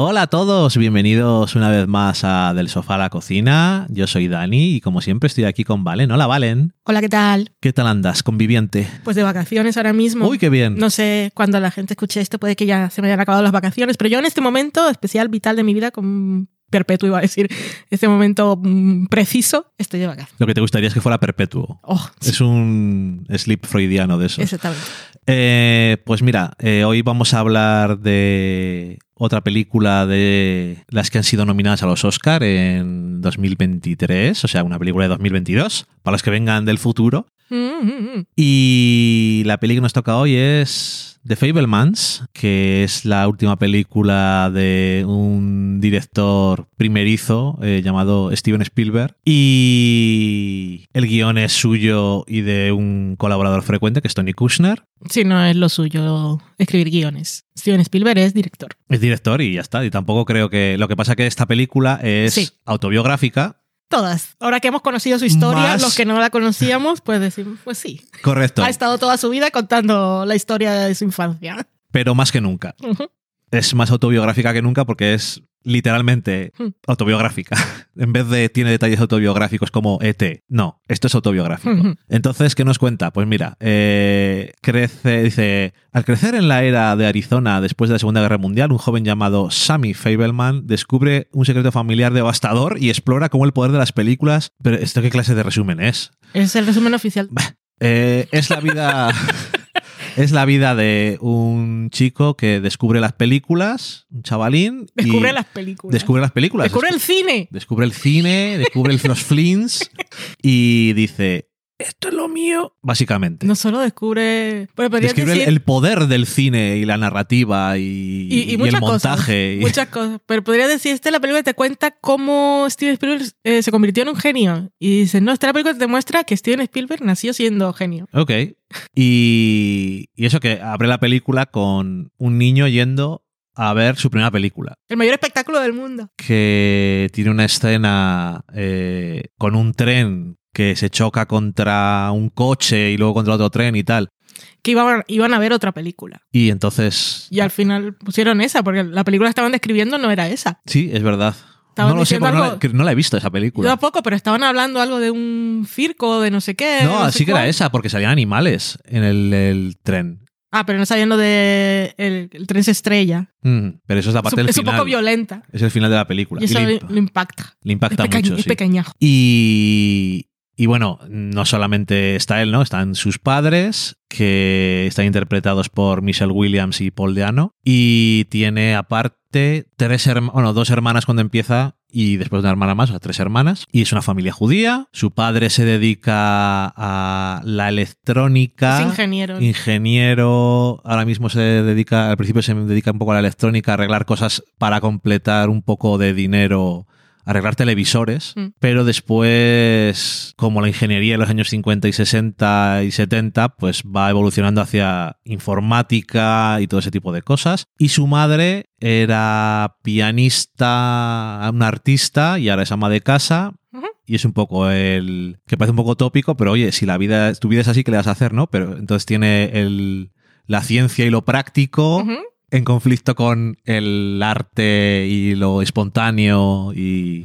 Hola a todos, bienvenidos una vez más a Del Sofá a la Cocina. Yo soy Dani y como siempre estoy aquí con Valen. Hola Valen. Hola, ¿qué tal? ¿Qué tal andas, conviviente? Pues de vacaciones ahora mismo. Uy, qué bien. No sé cuando la gente escuche esto, puede que ya se me hayan acabado las vacaciones, pero yo en este momento especial, vital de mi vida, con perpetuo iba a decir, este momento mm, preciso, estoy de vacaciones. Lo que te gustaría es que fuera perpetuo. Oh, sí, Es un sleep freudiano de eso. exactamente. Eh, pues mira, eh, hoy vamos a hablar de otra película de las que han sido nominadas a los Oscar en 2023, o sea, una película de 2022, para los que vengan del futuro. Mm. Y la peli que nos toca hoy es The Fablemans, que es la última película de un director primerizo eh, llamado Steven Spielberg. Y el guion es suyo y de un colaborador frecuente, que es Tony Kushner. Sí, no es lo suyo escribir guiones. Steven Spielberg es director. Es director y ya está. Y tampoco creo que... Lo que pasa que esta película es Sí. autobiográfica. Todas. Ahora que hemos conocido su historia, Más- los que no la conocíamos, pues decimos, pues sí. Correcto. Ha estado toda su vida contando la historia de su infancia. Pero más que nunca. Es más autobiográfica que nunca porque es literalmente Hmm. autobiográfica. en vez de tiene detalles autobiográficos como ET. No, esto es autobiográfico. Ujú. Entonces, ¿qué nos cuenta? Pues mira, eh, crece, dice, al crecer en la era de Arizona después de la Segunda Guerra Mundial, un joven llamado Sammy Fableman descubre un secreto familiar devastador y explora cómo el poder de las películas... Pero ¿esto qué clase de resumen es? Es el resumen oficial. Eh, es la vida. es la vida de un chico que descubre las películas, un chavalín. y Descubre las películas. Descubre las películas. Descubre el cine. Descubre el cine, descubre los flins y dice: Esto es lo mío. Básicamente. No solo descubre. Bueno, Describe el- decir. el poder del cine y la narrativa y, y, y y muchas el montaje. cosas. y- Muchas cosas. Pero podría decir, esta es la película que te cuenta cómo Steven Spielberg eh, se convirtió en un genio. Y dices, no, esta es la película que te muestra que Steven Spielberg nació siendo genio. Ok. Y, y eso que abre la película con un niño yendo a ver su primera película. El mayor espectáculo del mundo. que tiene una escena eh, con un tren que se choca contra un coche y luego contra otro tren y tal. Que iban, iban a ver otra película. Y entonces... Y al final pusieron esa, porque la película que estaban describiendo no era esa. Sí, es verdad. Estaban no lo sé, no, la, que no la he visto esa Yo película. tampoco, pero estaban hablando algo de un circo, de no sé qué. No, no sé sí que era esa, porque salían animales en el, el tren. Ah, pero no sabiendo de el, el tren se estrella. Mm, pero eso es la parte Es, un- del es un final. poco violenta. Es el final de la película. Y eso le, le, imp- le impacta. le impacta es, mucho, es sí. pequeñajo. Y, y bueno, no solamente está él, ¿no? Están sus padres, que están interpretados por Michelle Williams y Paul Deano. Y tiene aparte tres hermanas, bueno, dos hermanas cuando empieza y después una hermana más, o sea, tres hermanas. Y es una familia judía. Su padre se dedica a la electrónica. Es ingeniero. Ingeniero, ahora mismo se dedica, al principio se dedica un poco a la electrónica, a arreglar cosas para completar un poco de dinero, arreglar televisores, Mm. pero después, como la ingeniería en los años 50 y 60 y 70, pues va evolucionando hacia informática y todo ese tipo de cosas. Y su madre era pianista, una artista y ahora es ama de casa. Y es un poco el. que parece un poco tópico, pero oye, si la vida, tu vida es así, ¿qué le vas a hacer, no? Pero entonces tiene el, la ciencia y lo práctico. En conflicto con el arte y lo espontáneo y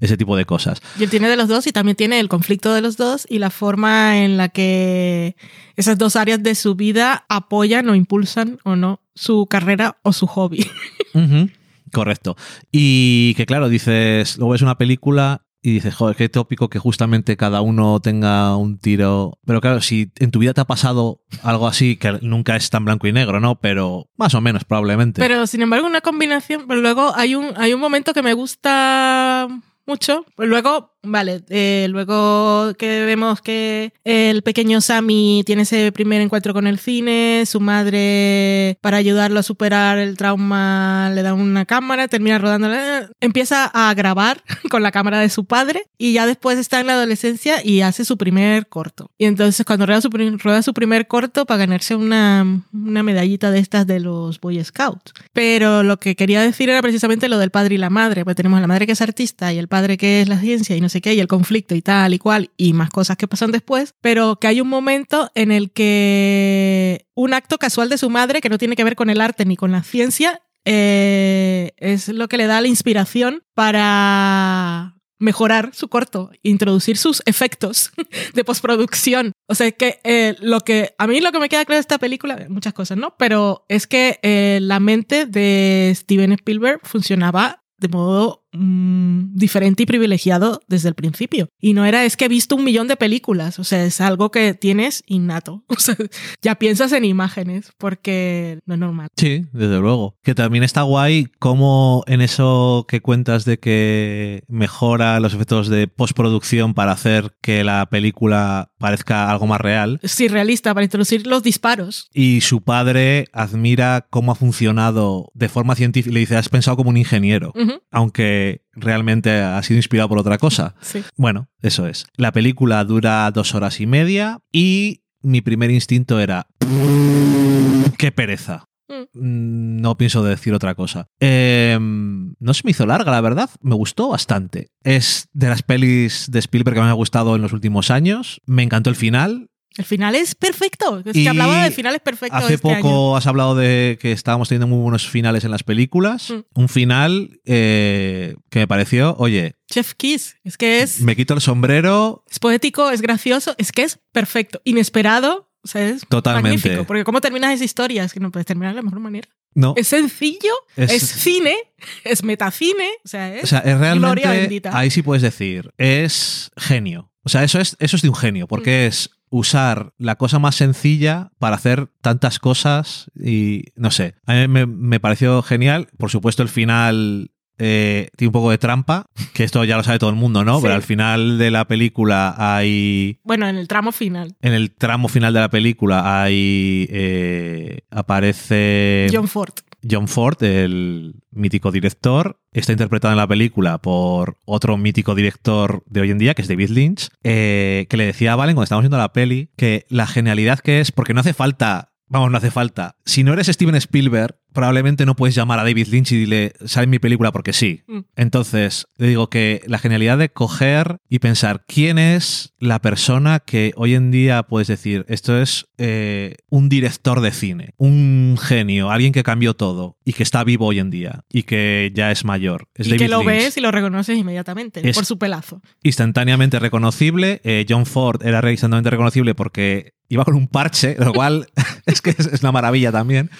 ese tipo de cosas. Y él tiene de los dos y también tiene el conflicto de los dos y la forma en la que esas dos áreas de su vida apoyan o impulsan o no su carrera o su hobby. Correcto. Y que claro, dices, luego ves una película y dices, joder, qué tópico que justamente cada uno tenga un tiro. Pero claro, si en tu vida te ha pasado algo así, que nunca es tan blanco y negro, ¿no? Pero más o menos, probablemente. Pero sin embargo, una combinación. Pero luego hay un, hay un momento que me gusta mucho. Pues luego, vale, eh, luego que vemos que el pequeño Sammy tiene ese primer encuentro con el cine, su madre, para ayudarlo a superar el trauma, le da una cámara, termina rodando, eh, empieza a grabar con la cámara de su padre y ya después está en la adolescencia y hace su primer corto. Y entonces cuando rueda su, rueda su primer corto para ganarse una, una medallita de estas de los Boy Scouts. Pero lo que quería decir era precisamente lo del padre y la madre, pues tenemos a la madre que es artista y el padre que es la ciencia y no sé qué, y el conflicto y tal y cual, y más cosas que pasan después, pero que hay un momento en el que un acto casual de su madre que no tiene que ver con el arte ni con la ciencia eh, es lo que le da la inspiración para mejorar su corto, introducir sus efectos de postproducción. O sea, que eh, lo que a mí lo que me queda claro de esta película, muchas cosas, ¿no? Pero es que eh, la mente de Steven Spielberg funcionaba de modo mm, diferente y privilegiado desde el principio. Y no era, es que he visto un millón de películas, o sea, es algo que tienes innato. O sea, ya piensas en imágenes, porque no es normal. Sí, desde luego. Que también está guay como en eso que cuentas de que mejora los efectos de postproducción para hacer que la película parezca algo más real. Sí, realista, para introducir los disparos. Y su padre admira cómo ha funcionado de forma científica. Le dice, has pensado como un ingeniero, aunque realmente ha sido inspirado por otra cosa. Sí. Bueno, eso es. La película dura dos horas y media y mi primer instinto era... ¡Qué pereza! Mm, No pienso decir otra cosa. Eh, no se me hizo larga, la verdad. Me gustó bastante. Es de las pelis de Spielberg que me ha gustado en los últimos años. Me encantó el final. El final es perfecto. Es Y que hablaba de finales perfectos Hace este poco año. has hablado de que estábamos teniendo muy buenos finales en las películas. Mm. Un final eh, que me pareció, oye, Chef Kiss. Es que es, me quito el sombrero. es poético, es gracioso, es que es perfecto. Inesperado. O sea, es Totalmente. magnífico. Porque cómo terminas esa historia es que no puedes terminar de la mejor manera. No. Es sencillo, Es- es, cine, es metacine. O sea, es, O sea, es gloria realmente. bendita. Ahí sí puedes decir, es genio. O sea, eso es, eso es de un genio, Mm. porque es usar la cosa más sencilla para hacer tantas cosas y no sé. A mí me, me pareció genial. Por supuesto, el final. eh, tiene un poco de trampa, que esto ya lo sabe todo el mundo, ¿no? Sí. Pero al final de la película hay Bueno, en el tramo final. En el tramo final de la película hay. eh, aparece John Ford. John Ford, el mítico director. Está interpretado en la película por otro mítico director de hoy en día, que es David Lynch, eh, que le decía a Valen cuando estábamos viendo la peli que la genialidad que es, porque no hace falta. Vamos, no hace falta. Si no eres Steven Spielberg, probablemente no puedes llamar a David Lynch y dile, sale en mi película porque sí. Mm. Entonces, le digo que la genialidad de coger y pensar quién es la persona que hoy en día puedes decir, esto es eh, un director de cine, un genio, alguien que cambió todo y que está vivo hoy en día y que ya es mayor. Es y David que lo Lynch. ves y lo reconoces inmediatamente Es- por su pelazo. Instantáneamente reconocible. Eh, John Ford era instantáneamente reconocible porque iba con un parche, lo cual es que es una maravilla también.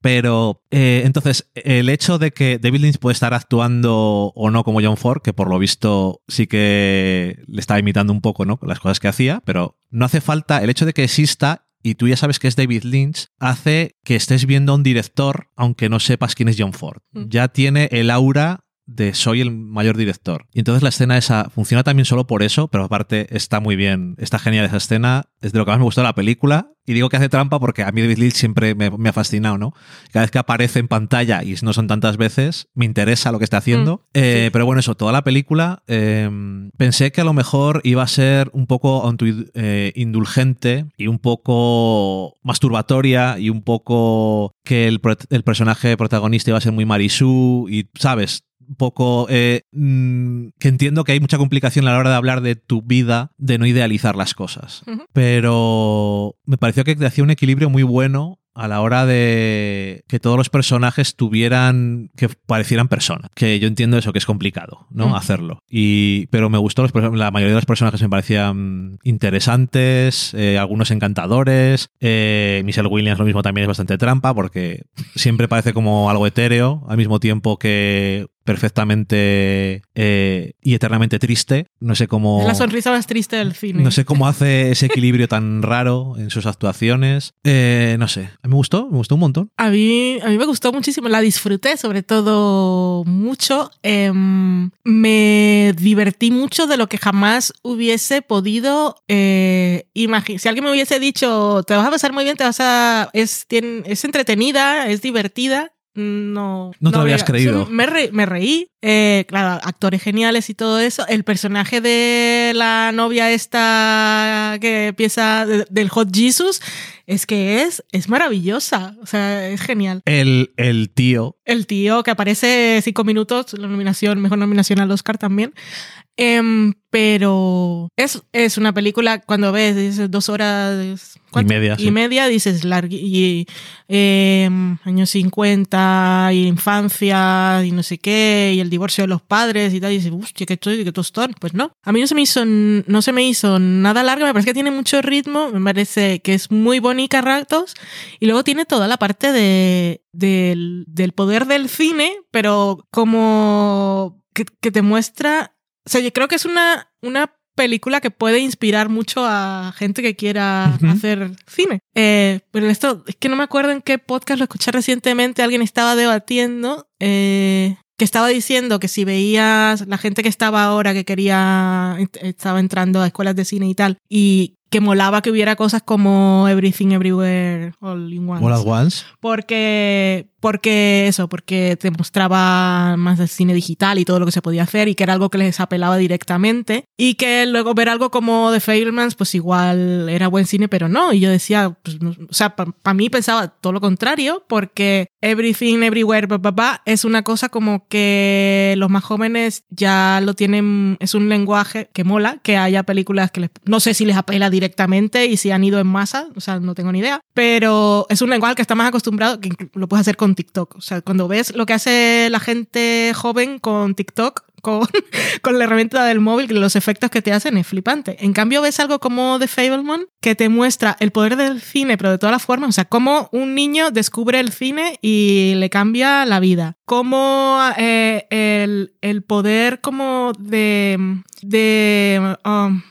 Pero eh, entonces, el hecho de que David Lynch puede estar actuando o no como John Ford, que por lo visto sí que le estaba imitando un poco, ¿no? Las cosas que hacía, pero no hace falta el hecho de que exista y tú ya sabes que es David Lynch, hace que estés viendo a un director, aunque no sepas quién es John Ford. Mm. Ya tiene el aura de soy el mayor director. Y entonces la escena esa funciona también solo por eso, pero aparte está muy bien, está genial esa escena, es de lo que más me gustó de la película. Y digo que hace trampa porque a mí David Lynch siempre me, me ha fascinado, ¿no? Cada vez que aparece en pantalla, y no son tantas veces, me interesa lo que está haciendo. Mm, Eh, sí. Pero bueno, eso, toda la película, eh, pensé que a lo mejor iba a ser un poco eh, indulgente y un poco masturbatoria y un poco que el, el personaje protagonista iba a ser muy marisú y, ¿sabes? Poco eh, mm, que entiendo que hay mucha complicación a la hora de hablar de tu vida, de no idealizar las cosas. Pero me pareció que hacía un equilibrio muy bueno a la hora de que todos los personajes tuvieran, que parecieran personas. Que yo entiendo eso, que es complicado, ¿no? Mm. Hacerlo. Y, pero me gustó, los, la mayoría de los personajes me parecían interesantes, eh, algunos encantadores. Eh, Michelle Williams lo mismo también es bastante trampa porque siempre parece como algo etéreo, al mismo tiempo que perfectamente eh, y eternamente triste. No sé cómo... Es la sonrisa más triste del cine. No sé cómo hace ese equilibrio tan raro en sus actuaciones. Eh, no sé. A mí me gustó, me gustó un montón. A mí, a mí me gustó muchísimo, la disfruté sobre todo mucho. Em, me divertí mucho de lo que jamás hubiese podido imaginar. Si alguien me hubiese dicho, te vas a pasar muy bien, te vas a... Es, es entretenida, es divertida. No, No te lo habías había- creído. Me, re- me reí. Eh, claro, actores geniales y todo eso. El personaje de la novia esta que empieza de- del Hot Jesus es que es, es maravillosa. O sea, es genial. El, el tío. El tío que aparece cinco minutos, la nominación, mejor nominación al Oscar también. Em, pero es, es una película, cuando ves dices, dos horas Y ¿cuánto? media. y sí. media, dices, largui- y, em, años 50, y infancia, y no sé qué, y el divorcio de los padres y tal, y dices, hostia, qué, to- qué tostón. Pues no, a mí no se me hizo, no se me hizo nada larga, me parece que tiene mucho ritmo, me parece que es muy bonita ratos, y luego tiene toda la parte de, del, del poder del cine, pero como que, que te muestra, sea, yo creo que es una, una película que puede inspirar mucho a gente que quiera hacer cine. Eh, pero esto, es que no me acuerdo en qué podcast lo escuché recientemente, alguien estaba debatiendo eh, que estaba diciendo que si veías la gente que estaba ahora que quería, estaba entrando a escuelas de cine y tal, y que molaba que hubiera cosas como Everything Everywhere All in Once. All at once. Porque, porque eso, porque te mostraba más del cine digital y todo lo que se podía hacer y que era algo que les apelaba directamente y que luego ver algo como The Fablemans pues igual era buen cine pero no y yo decía, pues, o sea, para mí pensaba todo lo contrario porque Everything Everywhere blah, es una cosa como que los más jóvenes ya lo tienen, es un lenguaje que mola, que haya películas que les, no sé si les apela directamente y si han ido en masa, o sea, no tengo ni idea, pero es un lenguaje que está más acostumbrado, que lo puedes hacer con TikTok. O sea, cuando ves lo que hace la gente joven con TikTok, con, con la herramienta del móvil, los efectos que te hacen es flipante. En cambio, ves algo como The Fableman, que te muestra el poder del cine, pero de todas las formas, o sea, cómo un niño descubre el cine y le cambia la vida. Cómo eh, el, el poder como de... de um,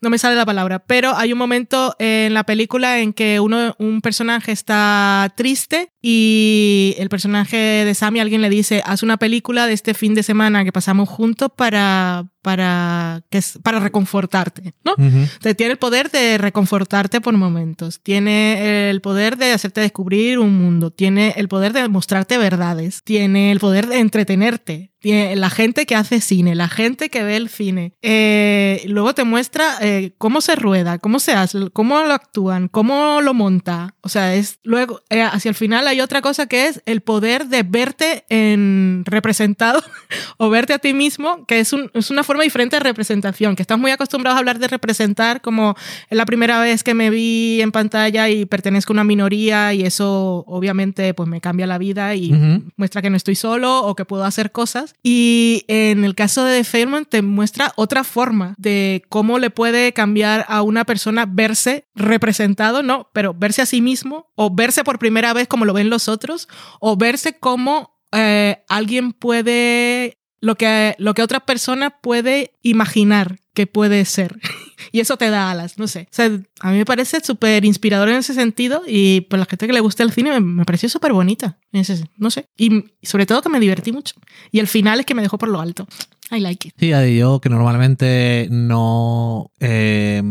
no me sale la palabra, pero hay un momento en la película en que uno, un personaje está triste y el personaje de Sammy, alguien le dice, haz una película de este fin de semana que pasamos juntos para, para, que para reconfortarte, ¿no? Ujú. Entonces, tiene el poder de reconfortarte por momentos, tiene el poder de hacerte descubrir un mundo, tiene el poder de mostrarte verdades, tiene el poder de entretenerte, tiene la gente que hace cine, la gente que ve el cine. Eh, luego te muestra eh, cómo se rueda, cómo se hace, cómo lo actúan, cómo lo monta. O sea, es luego, eh, hacia el final hay otra cosa que es el poder de verte en representado o verte a ti mismo, que es, un- es una forma diferente de representación, que estás muy acostumbrados a hablar de representar como es la primera vez que me vi en pantalla y pertenezco a una minoría y eso obviamente pues me cambia la vida y Ujú. muestra que no estoy solo o que puedo hacer cosas. Y en el caso de Fairmont te muestra otra forma de cómo le puede cambiar a una persona verse representado, no, pero verse a sí mismo o verse por primera vez como lo ven los otros o verse como eh, alguien puede lo que, lo que otra persona puede imaginar que puede ser. y eso te da alas, no sé. O sea, a mí me parece súper inspirador en ese sentido y por la gente que le gusta el cine me, me pareció súper bonita. no sé. Y, sobre todo que me divertí mucho. Y el final es que me dejó por lo alto. I like it. Sí, yo que normalmente no... eh,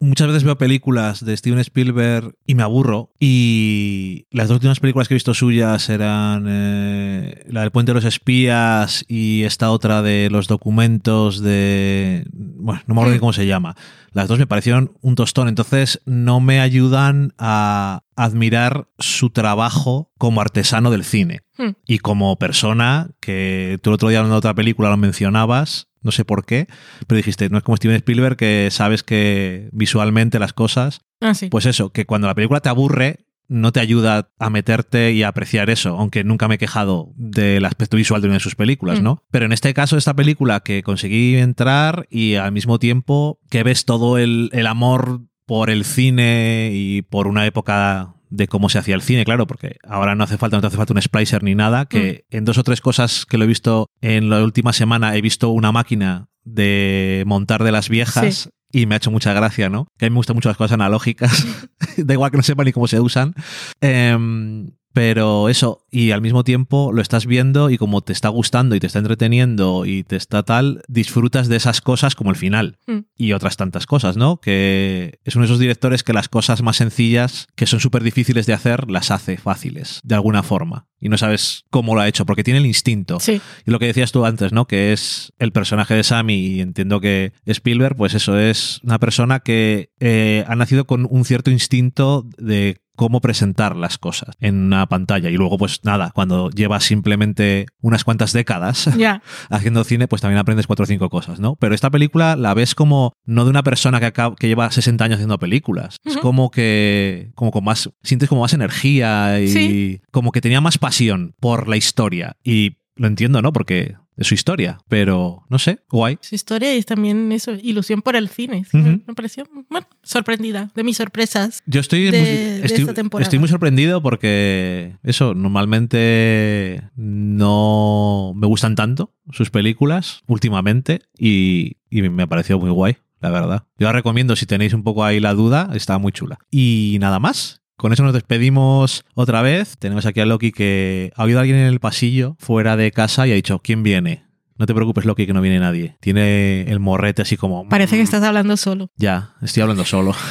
muchas veces veo películas de Steven Spielberg y me aburro. Y las dos últimas películas que he visto suyas eran eh, la del Puente de los Espías y esta otra de los documentos de... Bueno, no me acuerdo ni cómo se llama. Las dos me parecieron un tostón, entonces no me ayudan a admirar su trabajo como artesano del cine Hmm. y como persona, que tú el otro día de otra película lo mencionabas, no sé por qué, pero dijiste, no es como Steven Spielberg que sabes que visualmente las cosas, Ah, sí. pues eso, que cuando la película te aburre, no te ayuda a meterte y a apreciar eso, aunque nunca me he quejado del aspecto visual de una de sus películas, Mm. ¿no? Pero en este caso, esta película que conseguí entrar y al mismo tiempo que ves todo el, el amor por el cine y por una época de cómo se hacía el cine, claro, porque ahora no hace falta, no te hace falta un splicer ni nada, que en dos o tres cosas que lo he visto en la última semana he visto una máquina de montar de las viejas y me ha hecho mucha gracia, ¿no? Que a mí me gustan mucho las cosas analógicas, da igual que no sepa ni cómo se usan. Em, pero eso, y al mismo tiempo lo estás viendo y como te está gustando y te está entreteniendo y te está tal, disfrutas de esas cosas como el final Mm. y otras tantas cosas, ¿no? Que es uno de esos directores que las cosas más sencillas, que son súper difíciles de hacer, las hace fáciles, de alguna forma. Y no sabes cómo lo ha hecho, porque tiene el instinto. Sí. Y lo que decías tú antes, ¿no? Que es el personaje de Sammy, y entiendo que Spielberg, pues eso es una persona que eh, ha nacido con un cierto instinto de cómo presentar las cosas en una pantalla. Y luego, pues nada, cuando llevas simplemente unas cuantas décadas haciendo cine, pues también aprendes cuatro o cinco cosas, ¿no? Pero esta película la ves como no de una persona que, acaba- que lleva 60 años haciendo películas. Es como que, como con más, sientes como más energía y Sí. como que tenía más pasión por la historia. Y lo entiendo, ¿no? Porque es su historia, pero no sé, guay. Su historia y también eso, ilusión por el cine. Me pareció, bueno, sorprendida de mis sorpresas. Yo estoy, de- muy, de estoy, esta temporada. estoy muy sorprendido porque eso, normalmente no me gustan tanto sus películas últimamente y, y me ha parecido muy guay, la verdad. Yo la recomiendo si tenéis un poco ahí la duda, está muy chula. Y nada más. Con eso nos despedimos otra vez. Tenemos aquí a Loki que ha oído a alguien en el pasillo fuera de casa y ha dicho, ¿quién viene? No te preocupes, Loki, que no viene nadie. Tiene el morrete así como... Parece que "Mm". estás hablando solo. Ya, estoy hablando solo.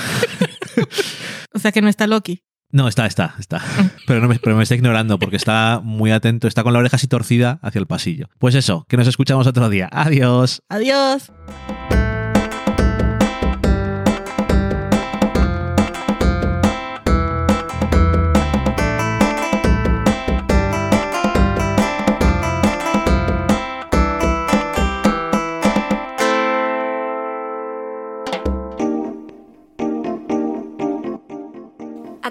O sea que no está Loki. No, está, está, está. Pero, no me, pero me está ignorando porque está muy atento, está con la oreja así torcida hacia el pasillo. Pues eso, que nos escuchamos otro día. Adiós. Adiós.